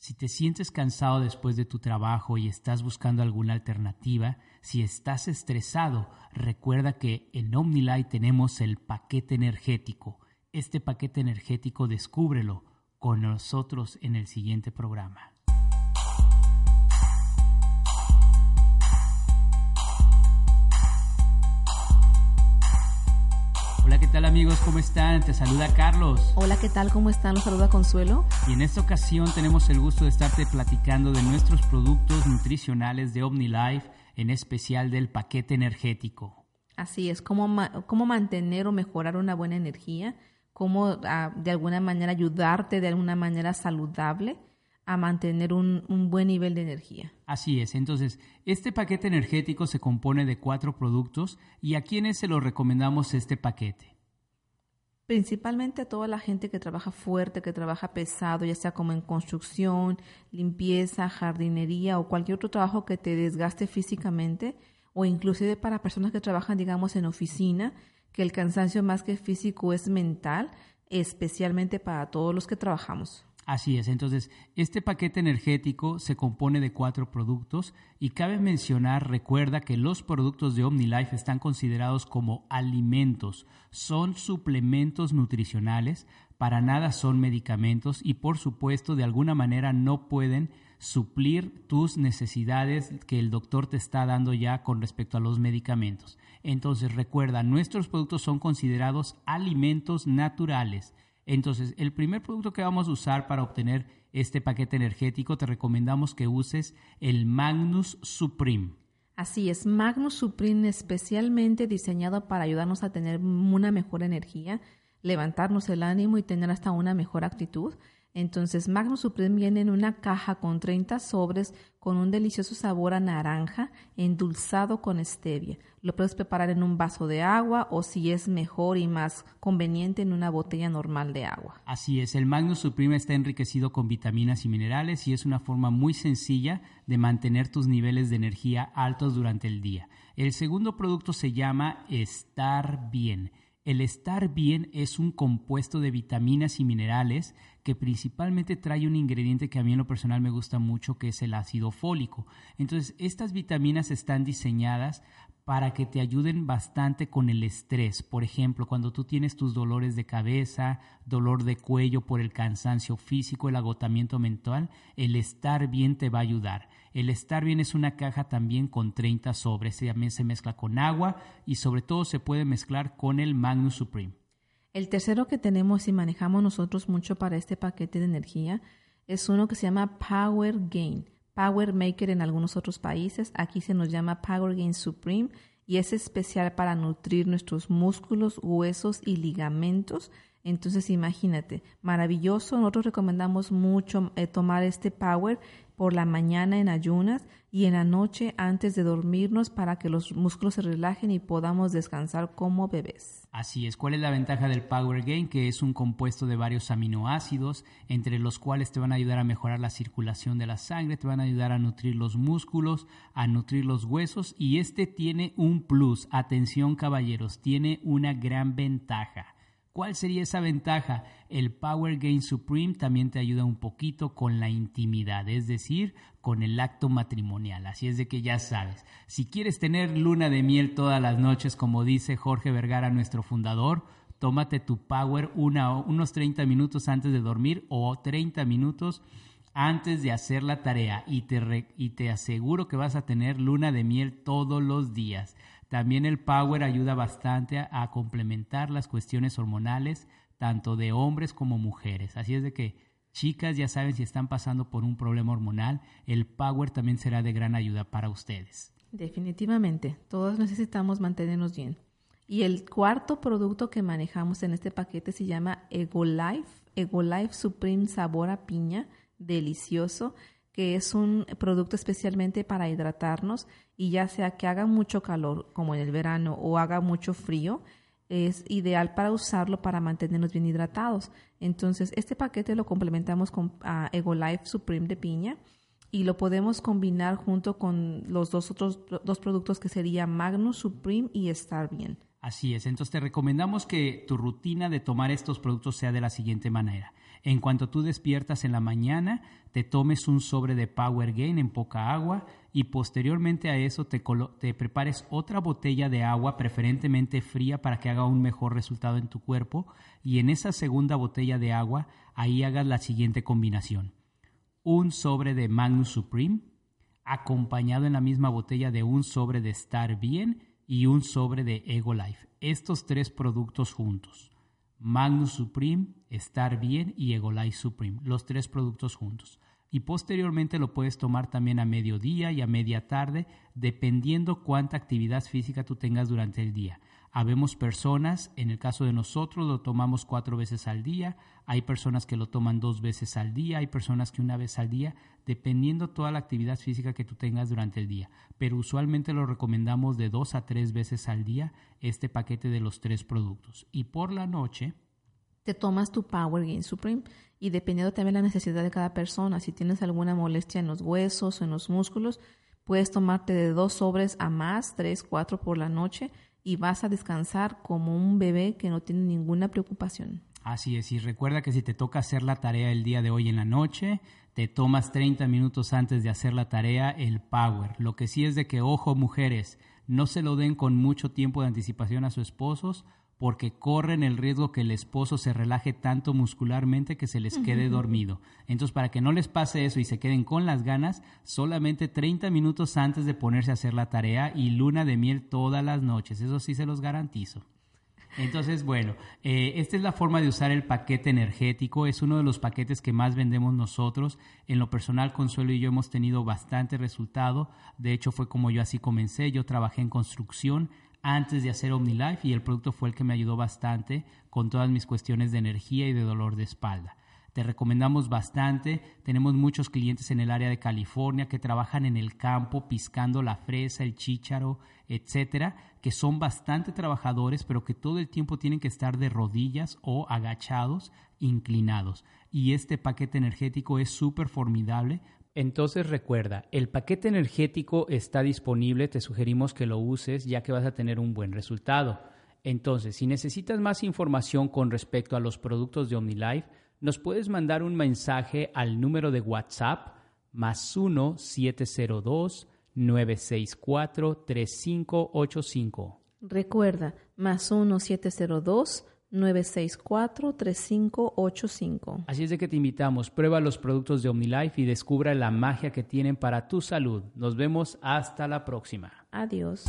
Si te sientes cansado después de tu trabajo y estás buscando alguna alternativa, si estás estresado, recuerda que en OmniLight tenemos el paquete energético. Este paquete energético descúbrelo con nosotros en el siguiente programa. Hola, ¿qué tal amigos? ¿Cómo están? Te saluda Carlos. Hola, ¿qué tal? ¿Cómo están? Los saluda Consuelo. Y en esta ocasión tenemos el gusto de estarte platicando de nuestros productos nutricionales de OmniLife, en especial del paquete energético. Así es, cómo, cómo mantener o mejorar una buena energía, cómo ah, de alguna manera ayudarte de alguna manera saludable a mantener un, buen nivel de energía. Así es, entonces este paquete energético se compone de cuatro productos y a quiénes se lo recomendamos este paquete. Principalmente a toda la gente que trabaja fuerte, que trabaja pesado, ya sea como en construcción, limpieza, jardinería o cualquier otro trabajo que te desgaste físicamente o inclusive para personas que trabajan, digamos, en oficina, que el cansancio más que físico es mental, especialmente para todos los que trabajamos. Así es, entonces este paquete energético se compone de cuatro productos y cabe mencionar, recuerda que los productos de OmniLife están considerados como alimentos, son suplementos nutricionales, para nada son medicamentos y por supuesto de alguna manera no pueden suplir tus necesidades que el doctor te está dando ya con respecto a los medicamentos. Entonces recuerda, nuestros productos son considerados alimentos naturales entonces, el primer producto que vamos a usar para obtener este paquete energético, te recomendamos que uses el Magnus Supreme. Así es, Magnus Supreme especialmente diseñado para ayudarnos a tener una mejor energía, levantarnos el ánimo y tener hasta una mejor actitud. Entonces, Magnus Supreme viene en una caja con 30 sobres con un delicioso sabor a naranja endulzado con stevia. Lo puedes preparar en un vaso de agua o si es mejor y más conveniente en una botella normal de agua. Así es, el Magnus Supreme está enriquecido con vitaminas y minerales y es una forma muy sencilla de mantener tus niveles de energía altos durante el día. El segundo producto se llama Estar Bien. El estar bien es un compuesto de vitaminas y minerales que principalmente trae un ingrediente que a mí en lo personal me gusta mucho, que es el ácido fólico. Entonces, estas vitaminas están diseñadas para que te ayuden bastante con el estrés. Por ejemplo, cuando tú tienes tus dolores de cabeza, dolor de cuello por el cansancio físico, el agotamiento mental, el estar bien te va a ayudar. El estar bien es una caja también con 30 sobres. También se mezcla con agua y sobre todo se puede mezclar con el Magnus Supreme. El tercero que tenemos y manejamos nosotros mucho para este paquete de energía es uno que se llama Power Gain. Power Maker en algunos otros países. Aquí se nos llama Power Gain Supreme y es especial para nutrir nuestros músculos, huesos y ligamentos. Entonces imagínate, maravilloso. Nosotros recomendamos mucho eh, tomar este Power por la mañana en ayunas y en la noche antes de dormirnos para que los músculos se relajen y podamos descansar como bebés. Así es, ¿cuál es la ventaja del Power Gain? Que es un compuesto de varios aminoácidos, entre los cuales te van a ayudar a mejorar la circulación de la sangre, te van a ayudar a nutrir los músculos, a nutrir los huesos y este tiene un plus, atención caballeros, tiene una gran ventaja ¿Cuál sería esa ventaja? El Power Gain Supreme también te ayuda un poquito con la intimidad, es decir, con el acto matrimonial. Así es de que ya sabes, si quieres tener luna de miel todas las noches, como dice Jorge Vergara, nuestro fundador, tómate tu Power unos 30 minutos antes de dormir o 30 minutos antes de hacer la tarea y te, y te aseguro que vas a tener luna de miel todos los días. También el Power ayuda bastante a, complementar las cuestiones hormonales, tanto de hombres como mujeres. Así es de que, chicas, ya saben si están pasando por un problema hormonal, el Power también será de gran ayuda para ustedes. Definitivamente, todos necesitamos mantenernos bien. Y el cuarto producto que manejamos en este paquete se llama Ego Life, Ego Life Supreme Sabor a Piña, delicioso que es un producto especialmente para hidratarnos y ya sea que haga mucho calor como en el verano o haga mucho frío, es ideal para usarlo para mantenernos bien hidratados. Entonces, este paquete lo complementamos con uh, Ego Life Supreme de piña y lo podemos combinar junto con los dos otros dos productos que serían Magnus Supreme y Estar Bien. Así es, entonces te recomendamos que tu rutina de tomar estos productos sea de la siguiente manera. En cuanto tú despiertas en la mañana, te tomes un sobre de Power Gain en poca agua y posteriormente a eso te, te, prepares otra botella de agua, preferentemente fría, para que haga un mejor resultado en tu cuerpo. Y en esa segunda botella de agua, ahí hagas la siguiente combinación. Un sobre de Magnus Supreme, acompañado en la misma botella de un sobre de Star Bien y un sobre de Ego Life. Estos tres productos juntos. Magnus Supreme, Star Bien y Ego Life Supreme. Los tres productos juntos y posteriormente lo puedes tomar también a mediodía y a media tarde, dependiendo cuánta actividad física tú tengas durante el día. Habemos personas, en el caso de nosotros lo tomamos cuatro veces al día, hay personas que lo toman dos veces al día, hay personas que una vez al día, dependiendo toda la actividad física que tú tengas durante el día. Pero usualmente lo recomendamos de dos a tres veces al día este paquete de los tres productos. Y por la noche... Te tomas tu Power Gain Supreme y dependiendo también de la necesidad de cada persona, si tienes alguna molestia en los huesos o en los músculos, puedes tomarte de dos sobres a más, tres, cuatro por la noche y vas a descansar como un bebé que no tiene ninguna preocupación. Así es, y recuerda que si te toca hacer la tarea el día de hoy en la noche, te tomas 30 minutos antes de hacer la tarea el power. Lo que sí es de que, ojo mujeres, no se lo den con mucho tiempo de anticipación a sus esposos porque corren el riesgo que el esposo se relaje tanto muscularmente que se les quede dormido. Entonces, para que no les pase eso y se queden con las ganas, solamente 30 minutos antes de ponerse a hacer la tarea y luna de miel todas las noches. Eso sí se los garantizo. Entonces, bueno, eh, esta es la forma de usar el paquete energético. Es uno de los paquetes que más vendemos nosotros. En lo personal, Consuelo y yo hemos tenido bastante resultado. De hecho, fue como yo así comencé. Yo trabajé en construcción antes de hacer OmniLife y el producto fue el que me ayudó bastante con todas mis cuestiones de energía y de dolor de espalda. Te recomendamos bastante. Tenemos muchos clientes en el área de California que trabajan en el campo piscando la fresa, el chícharo, etcétera, que son bastante trabajadores, pero que todo el tiempo tienen que estar de rodillas o agachados, inclinados. Y este paquete energético es súper formidable entonces recuerda, el paquete energético está disponible, te sugerimos que lo uses ya que vas a tener un buen resultado. Entonces, si necesitas más información con respecto a los productos de OmniLife, nos puedes mandar un mensaje al número de WhatsApp más 1-702-964-3585. Recuerda, más 1-702 964-3585. Así es de que te invitamos, prueba los productos de OmniLife y descubra la magia que tienen para tu salud. Nos vemos hasta la próxima. Adiós.